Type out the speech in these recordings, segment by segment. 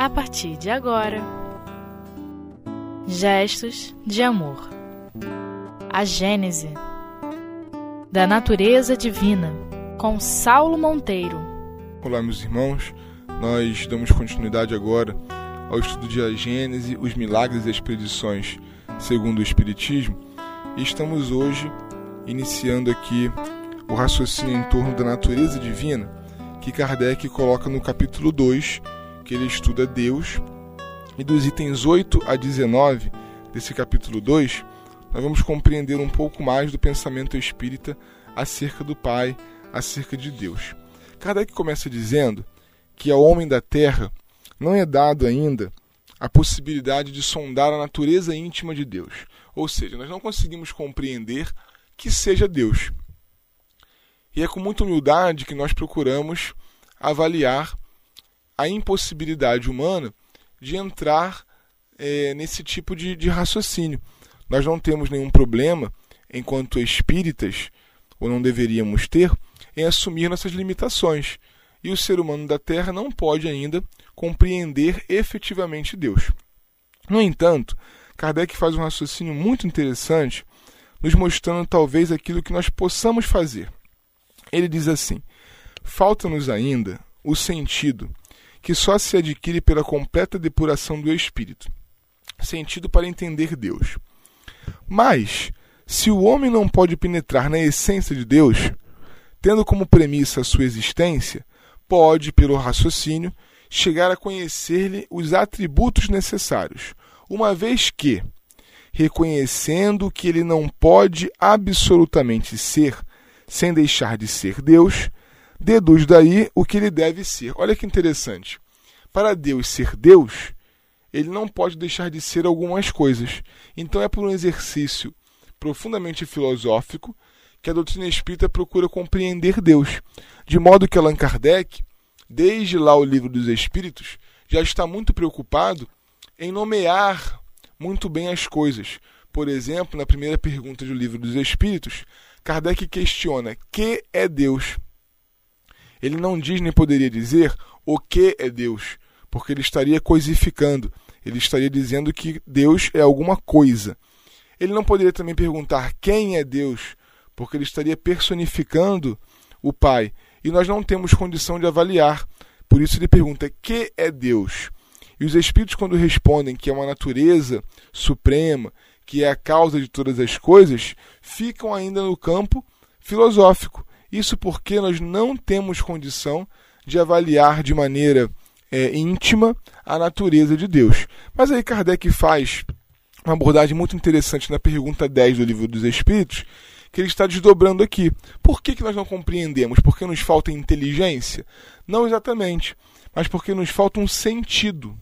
a partir de agora. Gestos de amor. A Gênese da Natureza Divina, com Saulo Monteiro. Olá, meus irmãos. Nós damos continuidade agora ao estudo de A Gênese, os milagres e as predições segundo o Espiritismo. E estamos hoje iniciando aqui o raciocínio em torno da natureza divina que Kardec coloca no capítulo 2, que ele estuda Deus. E dos itens 8 a 19 desse capítulo 2, nós vamos compreender um pouco mais do pensamento espírita acerca do Pai, acerca de Deus. Kardec começa dizendo que ao homem da terra não é dado ainda a possibilidade de sondar a natureza íntima de Deus. Ou seja, nós não conseguimos compreender que seja Deus. E é com muita humildade que nós procuramos avaliar a impossibilidade humana de entrar é, nesse tipo de, de raciocínio. Nós não temos nenhum problema, enquanto espíritas, ou não deveríamos ter, em assumir nossas limitações. E o ser humano da Terra não pode ainda compreender efetivamente Deus. No entanto, Kardec faz um raciocínio muito interessante, nos mostrando talvez aquilo que nós possamos fazer. Ele diz assim: falta-nos ainda o sentido, que só se adquire pela completa depuração do espírito sentido para entender Deus. Mas, se o homem não pode penetrar na essência de Deus, tendo como premissa a sua existência, pode, pelo raciocínio, chegar a conhecer-lhe os atributos necessários, uma vez que, reconhecendo que ele não pode absolutamente ser sem deixar de ser Deus, deduz daí o que ele deve ser. Olha que interessante. Para Deus ser Deus, ele não pode deixar de ser algumas coisas. Então é por um exercício profundamente filosófico que a doutrina espírita procura compreender Deus, de modo que Allan Kardec, desde lá o livro dos Espíritos, já está muito preocupado em nomear muito bem as coisas. Por exemplo, na primeira pergunta do livro dos Espíritos, Kardec questiona: que é Deus? Ele não diz nem poderia dizer o que é Deus, porque ele estaria coisificando, ele estaria dizendo que Deus é alguma coisa. Ele não poderia também perguntar quem é Deus, porque ele estaria personificando o Pai, e nós não temos condição de avaliar. Por isso ele pergunta: que é Deus? E os espíritos, quando respondem que é uma natureza suprema, que é a causa de todas as coisas, ficam ainda no campo filosófico. Isso porque nós não temos condição de avaliar de maneira é, íntima a natureza de Deus. Mas aí Kardec faz uma abordagem muito interessante na pergunta 10 do Livro dos Espíritos, que ele está desdobrando aqui. Por que, que nós não compreendemos? Porque nos falta inteligência? Não exatamente, mas porque nos falta um sentido.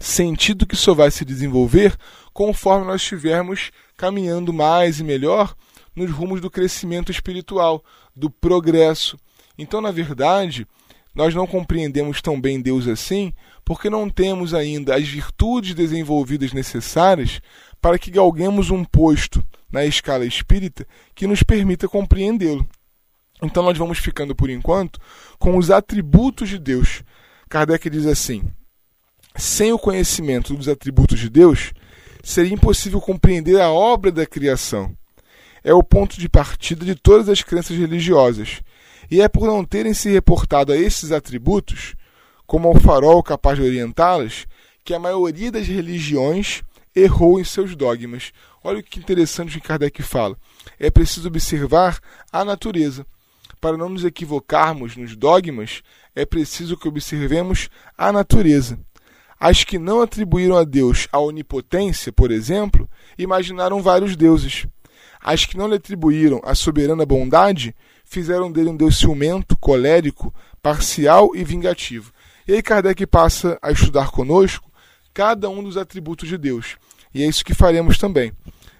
Sentido que só vai se desenvolver conforme nós estivermos caminhando mais e melhor nos rumos do crescimento espiritual, do progresso. Então, na verdade, nós não compreendemos tão bem Deus assim porque não temos ainda as virtudes desenvolvidas necessárias para que galguemos um posto na escala espírita que nos permita compreendê-lo. Então, nós vamos ficando por enquanto com os atributos de Deus. Kardec diz assim: sem o conhecimento dos atributos de Deus, seria impossível compreender a obra da criação. É o ponto de partida de todas as crenças religiosas. E é por não terem se reportado a esses atributos, como ao farol capaz de orientá-las, que a maioria das religiões errou em seus dogmas. Olha o que interessante que Kardec fala. É preciso observar a natureza. Para não nos equivocarmos nos dogmas, é preciso que observemos a natureza. As que não atribuíram a Deus a onipotência, por exemplo, imaginaram vários deuses. As que não lhe atribuíram a soberana bondade, fizeram dele um Deus ciumento, colérico, parcial e vingativo. E aí Kardec passa a estudar conosco cada um dos atributos de Deus. E é isso que faremos também.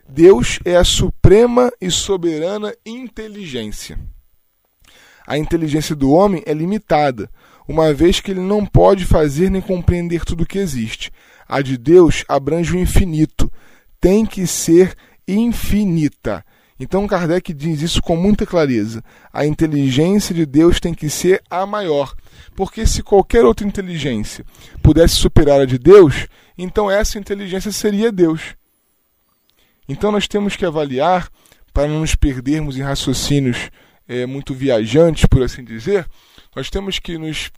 Deus é a suprema e soberana inteligência. A inteligência do homem é limitada, uma vez que ele não pode fazer nem compreender tudo o que existe. A de Deus abrange o infinito, tem que ser infinita. Então Kardec diz isso com muita clareza. A inteligência de Deus tem que ser a maior. Porque se qualquer outra inteligência pudesse superar a de Deus, então essa inteligência seria Deus. Então nós temos que avaliar, para não nos perdermos em raciocínios é, muito viajantes, por assim dizer, nós temos que nos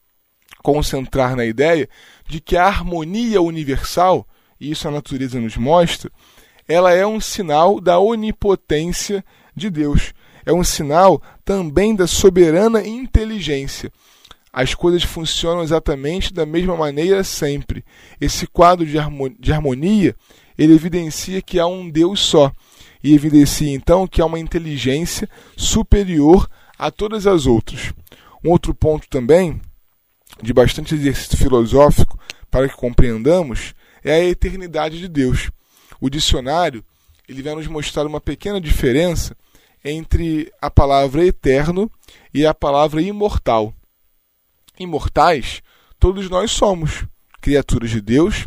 concentrar na ideia de que a harmonia universal, e isso a natureza nos mostra, ela é um sinal da onipotência de Deus. É um sinal também da soberana inteligência. As coisas funcionam exatamente da mesma maneira sempre. Esse quadro de harmonia, ele evidencia que há um Deus só e evidencia então que há uma inteligência superior a todas as outras. Um outro ponto também, de bastante exercício filosófico, para que compreendamos, é a eternidade de Deus. O dicionário ele vai nos mostrar uma pequena diferença entre a palavra eterno e a palavra imortal. Imortais, todos nós somos criaturas de Deus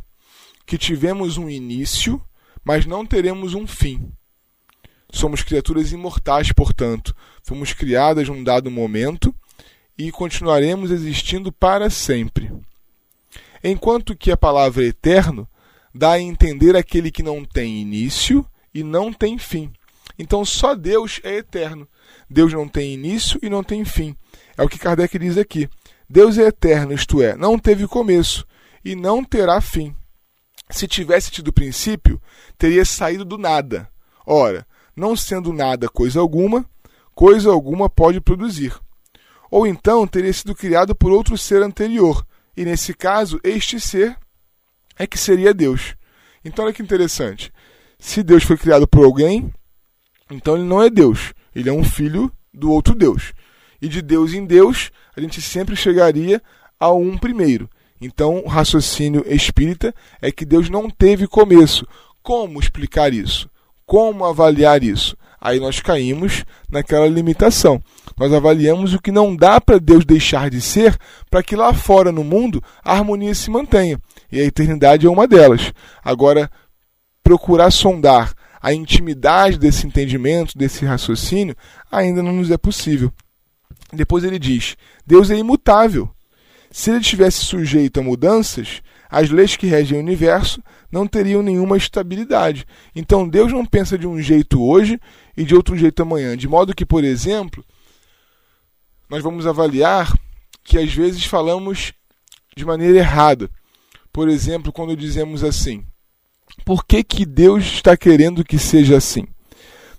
que tivemos um início, mas não teremos um fim. Somos criaturas imortais, portanto, fomos criadas num dado momento e continuaremos existindo para sempre. Enquanto que a palavra eterno dá a entender aquele que não tem início e não tem fim. Então só Deus é eterno. Deus não tem início e não tem fim. É o que Kardec diz aqui. Deus é eterno, isto é, não teve começo e não terá fim. Se tivesse tido princípio, teria saído do nada. Ora, não sendo nada coisa alguma, coisa alguma pode produzir. Ou então teria sido criado por outro ser anterior, e nesse caso, este ser é que seria Deus. Então olha que interessante. Se Deus foi criado por alguém, então ele não é Deus. Ele é um filho do outro Deus. E de Deus em Deus, a gente sempre chegaria a um primeiro. Então, o raciocínio espírita é que Deus não teve começo. Como explicar isso? Como avaliar isso? Aí nós caímos naquela limitação. Nós avaliamos o que não dá para Deus deixar de ser para que lá fora no mundo a harmonia se mantenha. E a eternidade é uma delas. Agora, procurar sondar a intimidade desse entendimento, desse raciocínio, ainda não nos é possível. Depois ele diz: Deus é imutável. Se ele estivesse sujeito a mudanças, as leis que regem o universo não teriam nenhuma estabilidade. Então Deus não pensa de um jeito hoje e de outro jeito amanhã. De modo que, por exemplo, nós vamos avaliar que às vezes falamos de maneira errada. Por exemplo, quando dizemos assim: por que, que Deus está querendo que seja assim?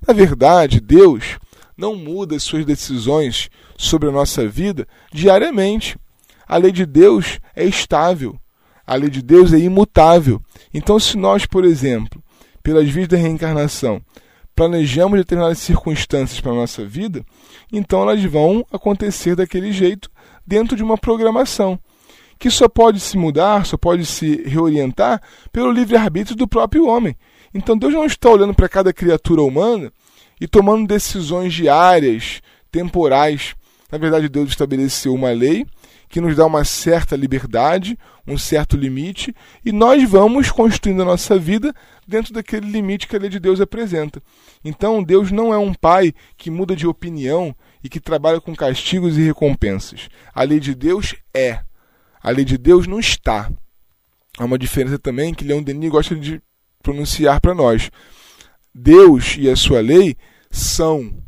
Na verdade, Deus não muda suas decisões sobre a nossa vida diariamente. A lei de Deus é estável. A lei de Deus é imutável. Então, se nós, por exemplo, pelas vias da reencarnação, planejamos determinadas circunstâncias para a nossa vida, então elas vão acontecer daquele jeito dentro de uma programação que só pode se mudar, só pode se reorientar pelo livre-arbítrio do próprio homem. Então Deus não está olhando para cada criatura humana e tomando decisões diárias, temporais. Na verdade, Deus estabeleceu uma lei que nos dá uma certa liberdade, um certo limite, e nós vamos construindo a nossa vida dentro daquele limite que a lei de Deus apresenta. Então, Deus não é um pai que muda de opinião e que trabalha com castigos e recompensas. A lei de Deus é a lei de Deus não está. Há uma diferença também que Leão Denis gosta de pronunciar para nós. Deus e a sua lei são.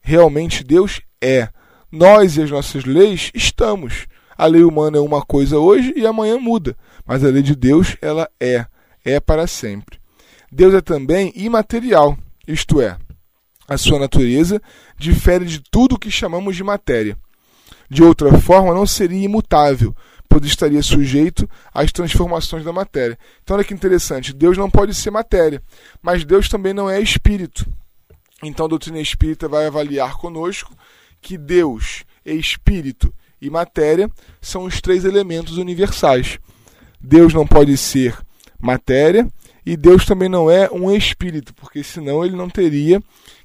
Realmente Deus é. Nós e as nossas leis estamos. A lei humana é uma coisa hoje e amanhã muda, mas a lei de Deus ela é, é para sempre. Deus é também imaterial, isto é, a sua natureza difere de tudo o que chamamos de matéria. De outra forma, não seria imutável, pois estaria sujeito às transformações da matéria. Então, olha que interessante: Deus não pode ser matéria, mas Deus também não é espírito. Então, a doutrina espírita vai avaliar conosco que Deus, espírito e matéria são os três elementos universais. Deus não pode ser matéria e Deus também não é um espírito, porque senão ele não teria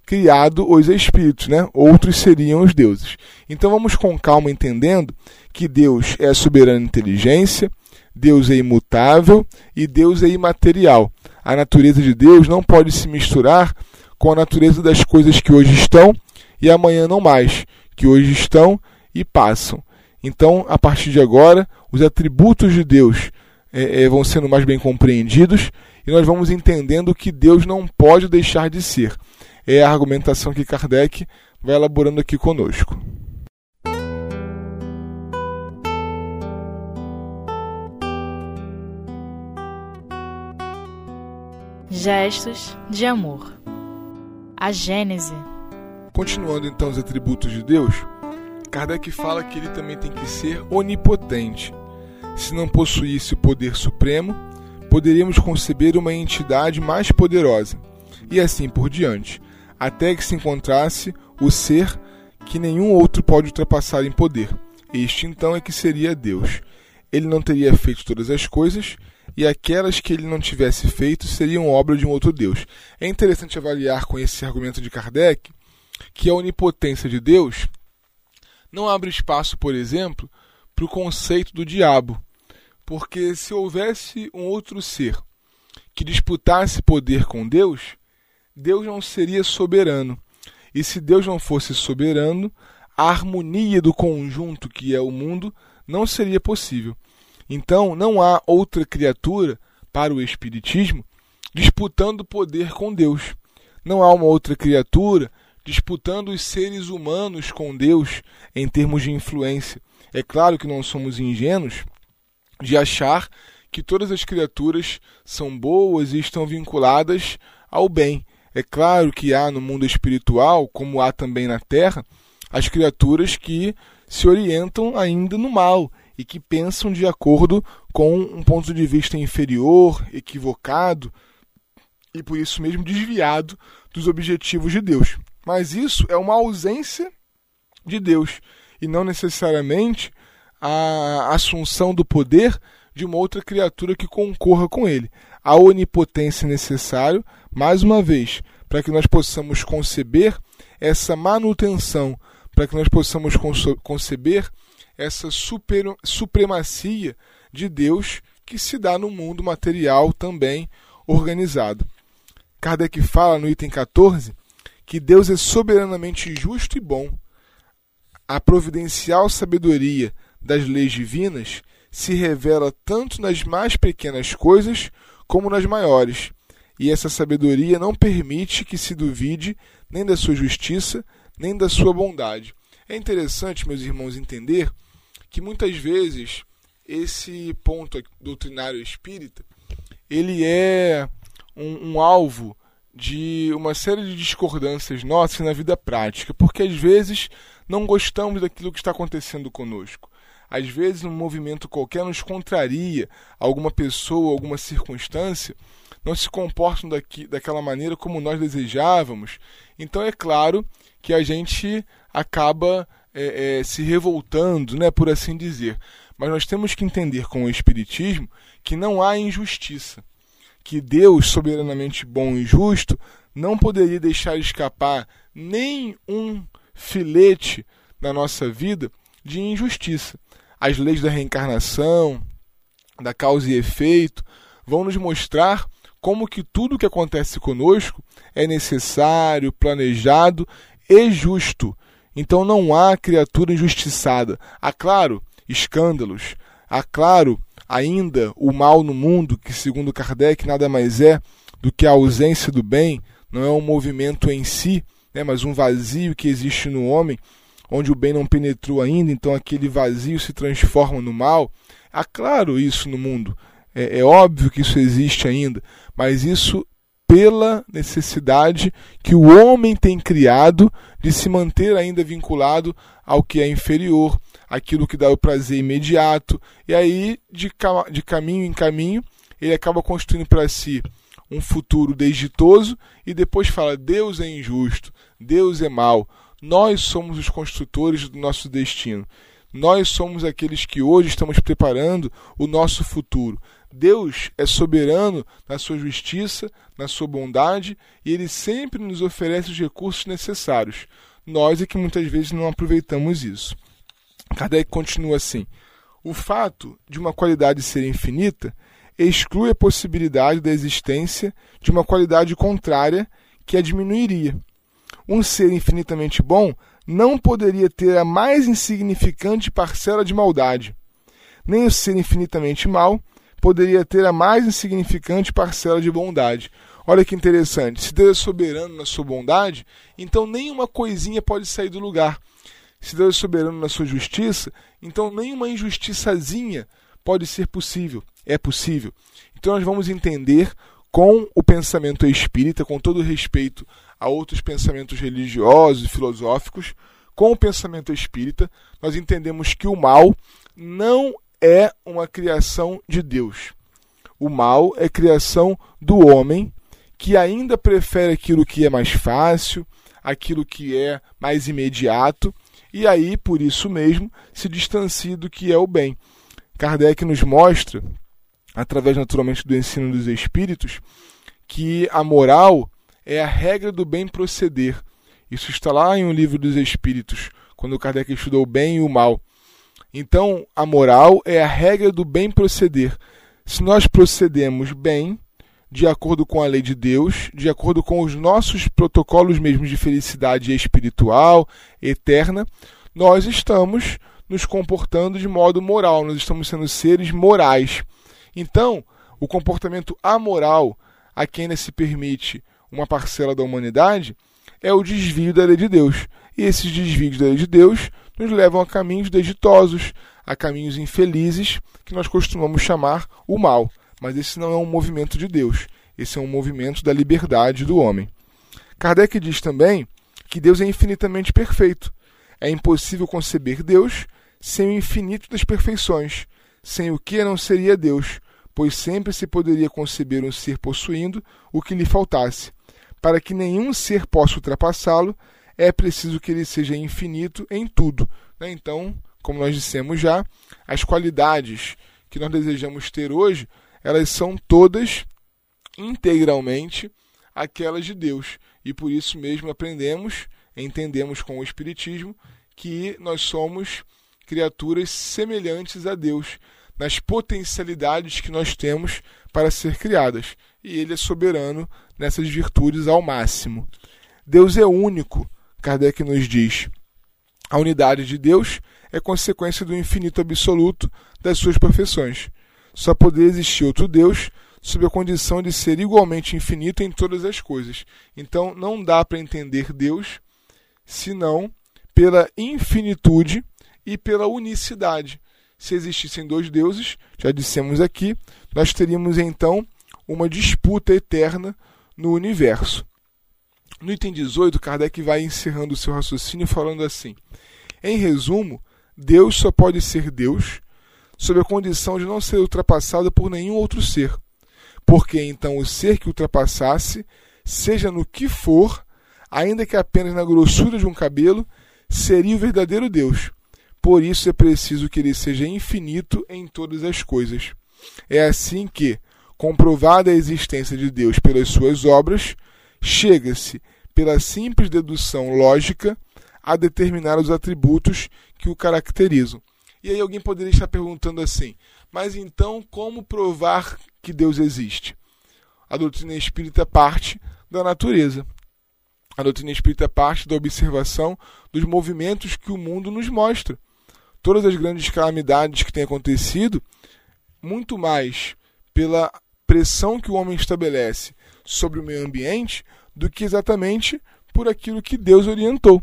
criado os espíritos, né? Outros seriam os deuses. Então vamos com calma entendendo que Deus é soberana inteligência, Deus é imutável e Deus é imaterial. A natureza de Deus não pode se misturar com a natureza das coisas que hoje estão e amanhã não mais, que hoje estão e passam. Então, a partir de agora, os atributos de Deus é, é, vão sendo mais bem compreendidos e nós vamos entendendo que Deus não pode deixar de ser. É a argumentação que Kardec vai elaborando aqui conosco. Gestos de amor. A Gênese. Continuando então os atributos de Deus, Kardec fala que ele também tem que ser onipotente. Se não possuísse o poder supremo, poderíamos conceber uma entidade mais poderosa, e assim por diante, até que se encontrasse o ser que nenhum outro pode ultrapassar em poder. Este então é que seria Deus. Ele não teria feito todas as coisas e aquelas que ele não tivesse feito seriam obra de um outro Deus. É interessante avaliar com esse argumento de Kardec que a onipotência de Deus não abre espaço, por exemplo, para o conceito do diabo. Porque se houvesse um outro ser que disputasse poder com Deus, Deus não seria soberano. E se Deus não fosse soberano, a harmonia do conjunto que é o mundo não seria possível. Então, não há outra criatura para o Espiritismo disputando poder com Deus. Não há uma outra criatura disputando os seres humanos com Deus em termos de influência. É claro que não somos ingênuos de achar que todas as criaturas são boas e estão vinculadas ao bem. É claro que há no mundo espiritual, como há também na Terra, as criaturas que se orientam ainda no mal e que pensam de acordo com um ponto de vista inferior, equivocado e por isso mesmo desviado dos objetivos de Deus. Mas isso é uma ausência de Deus e não necessariamente a assunção do poder de uma outra criatura que concorra com ele. A onipotência necessária, mais uma vez, para que nós possamos conceber essa manutenção, para que nós possamos conceber essa super, supremacia de Deus que se dá no mundo material também organizado. Kardec fala no item 14 que Deus é soberanamente justo e bom. A providencial sabedoria das leis divinas se revela tanto nas mais pequenas coisas como nas maiores, e essa sabedoria não permite que se duvide nem da sua justiça, nem da sua bondade. É interessante, meus irmãos, entender que muitas vezes esse ponto doutrinário espírita ele é um, um alvo de uma série de discordâncias nossas na vida prática, porque às vezes não gostamos daquilo que está acontecendo conosco. Às vezes um movimento qualquer nos contraria, alguma pessoa, alguma circunstância, não se comportam daqui, daquela maneira como nós desejávamos. Então é claro que a gente acaba é, é, se revoltando, né, por assim dizer. Mas nós temos que entender com o Espiritismo que não há injustiça. Que Deus, soberanamente bom e justo, não poderia deixar escapar nem um filete na nossa vida de injustiça. As leis da reencarnação, da causa e efeito, vão nos mostrar como que tudo que acontece conosco é necessário, planejado e justo. Então não há criatura injustiçada. Há, claro, escândalos. Há, claro, ainda o mal no mundo, que, segundo Kardec, nada mais é do que a ausência do bem, não é um movimento em si, né, mas um vazio que existe no homem, onde o bem não penetrou ainda, então aquele vazio se transforma no mal. Há, claro, isso no mundo. É, é óbvio que isso existe ainda, mas isso pela necessidade que o homem tem criado de se manter ainda vinculado ao que é inferior, aquilo que dá o prazer imediato, e aí, de, de caminho em caminho, ele acaba construindo para si um futuro desditoso e depois fala: Deus é injusto, Deus é mau. Nós somos os construtores do nosso destino. Nós somos aqueles que hoje estamos preparando o nosso futuro. Deus é soberano na sua justiça, na sua bondade, e ele sempre nos oferece os recursos necessários. Nós é que muitas vezes não aproveitamos isso. Kardec continua assim: o fato de uma qualidade ser infinita exclui a possibilidade da existência de uma qualidade contrária que a diminuiria. Um ser infinitamente bom não poderia ter a mais insignificante parcela de maldade, nem o ser infinitamente mal poderia ter a mais insignificante parcela de bondade. Olha que interessante. Se Deus é soberano na sua bondade, então nenhuma coisinha pode sair do lugar. Se Deus é soberano na sua justiça, então nenhuma injustiçazinha pode ser possível. É possível. Então nós vamos entender com o pensamento espírita, com todo respeito a outros pensamentos religiosos e filosóficos, com o pensamento espírita, nós entendemos que o mal não é uma criação de Deus. O mal é criação do homem que ainda prefere aquilo que é mais fácil, aquilo que é mais imediato, e aí, por isso mesmo, se distancia do que é o bem. Kardec nos mostra, através naturalmente do ensino dos espíritos, que a moral é a regra do bem proceder. Isso está lá em um livro dos espíritos, quando Kardec estudou o bem e o mal. Então, a moral é a regra do bem proceder. Se nós procedemos bem, de acordo com a lei de Deus, de acordo com os nossos protocolos mesmos de felicidade espiritual, eterna, nós estamos nos comportando de modo moral, nós estamos sendo seres morais. Então, o comportamento amoral a quem ainda se permite uma parcela da humanidade é o desvio da lei de Deus. E esses desvios da lei de Deus nos levam a caminhos desditosos, a caminhos infelizes, que nós costumamos chamar o mal. Mas esse não é um movimento de Deus, esse é um movimento da liberdade do homem. Kardec diz também que Deus é infinitamente perfeito. É impossível conceber Deus sem o infinito das perfeições, sem o que não seria Deus, pois sempre se poderia conceber um ser possuindo o que lhe faltasse. Para que nenhum ser possa ultrapassá-lo, é preciso que ele seja infinito em tudo. Né? Então, como nós dissemos já, as qualidades que nós desejamos ter hoje, elas são todas integralmente aquelas de Deus. E por isso mesmo aprendemos, entendemos com o Espiritismo, que nós somos criaturas semelhantes a Deus, nas potencialidades que nós temos para ser criadas. E Ele é soberano nessas virtudes ao máximo. Deus é único, Kardec nos diz. A unidade de Deus é consequência do infinito absoluto das suas perfeições. Só poderia existir outro Deus sob a condição de ser igualmente infinito em todas as coisas. Então não dá para entender Deus senão pela infinitude e pela unicidade. Se existissem dois deuses, já dissemos aqui, nós teríamos então uma disputa eterna no universo. No item 18, Kardec vai encerrando o seu raciocínio falando assim: Em resumo, Deus só pode ser Deus sob a condição de não ser ultrapassado por nenhum outro ser. Porque então o ser que ultrapassasse, seja no que for, ainda que apenas na grossura de um cabelo, seria o verdadeiro Deus. Por isso é preciso que ele seja infinito em todas as coisas. É assim que, comprovada a existência de Deus pelas suas obras, chega-se, pela simples dedução lógica, a determinar os atributos que o caracterizam. E aí alguém poderia estar perguntando assim: mas então como provar que Deus existe? A doutrina espírita parte da natureza. A doutrina espírita parte da observação dos movimentos que o mundo nos mostra. Todas as grandes calamidades que têm acontecido, muito mais pela pressão que o homem estabelece sobre o meio ambiente do que exatamente por aquilo que Deus orientou.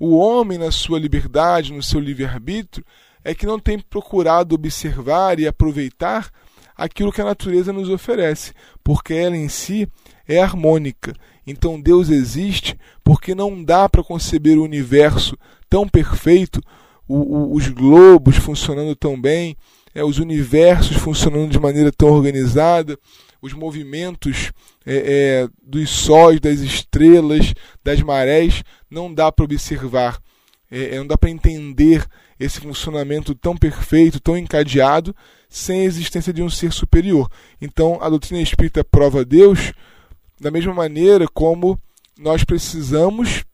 O homem, na sua liberdade, no seu livre-arbítrio, é que não tem procurado observar e aproveitar aquilo que a natureza nos oferece, porque ela em si é harmônica. Então Deus existe porque não dá para conceber o universo tão perfeito, o, o, os globos funcionando tão bem, é, os universos funcionando de maneira tão organizada, os movimentos é, é, dos sóis, das estrelas, das marés, não dá para observar, é, é, não dá para entender esse funcionamento tão perfeito, tão encadeado, sem a existência de um ser superior. Então, a doutrina espírita prova Deus da mesma maneira como nós precisamos,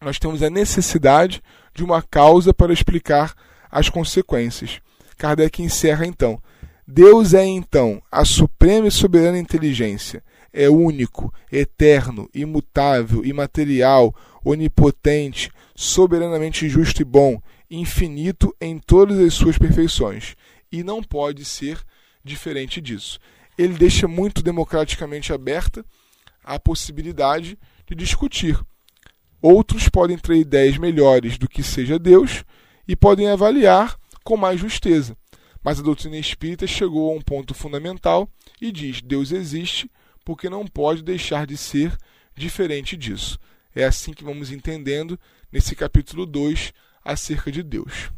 nós temos a necessidade de uma causa para explicar as consequências. Kardec encerra então. Deus é então a suprema e soberana inteligência. é único, eterno, imutável, imaterial, onipotente, soberanamente justo e bom, infinito em todas as suas perfeições, e não pode ser diferente disso. Ele deixa muito democraticamente aberta a possibilidade de discutir. Outros podem ter ideias melhores do que seja Deus e podem avaliar com mais justeza. Mas a doutrina espírita chegou a um ponto fundamental e diz: Deus existe porque não pode deixar de ser diferente disso. É assim que vamos entendendo nesse capítulo 2 acerca de Deus.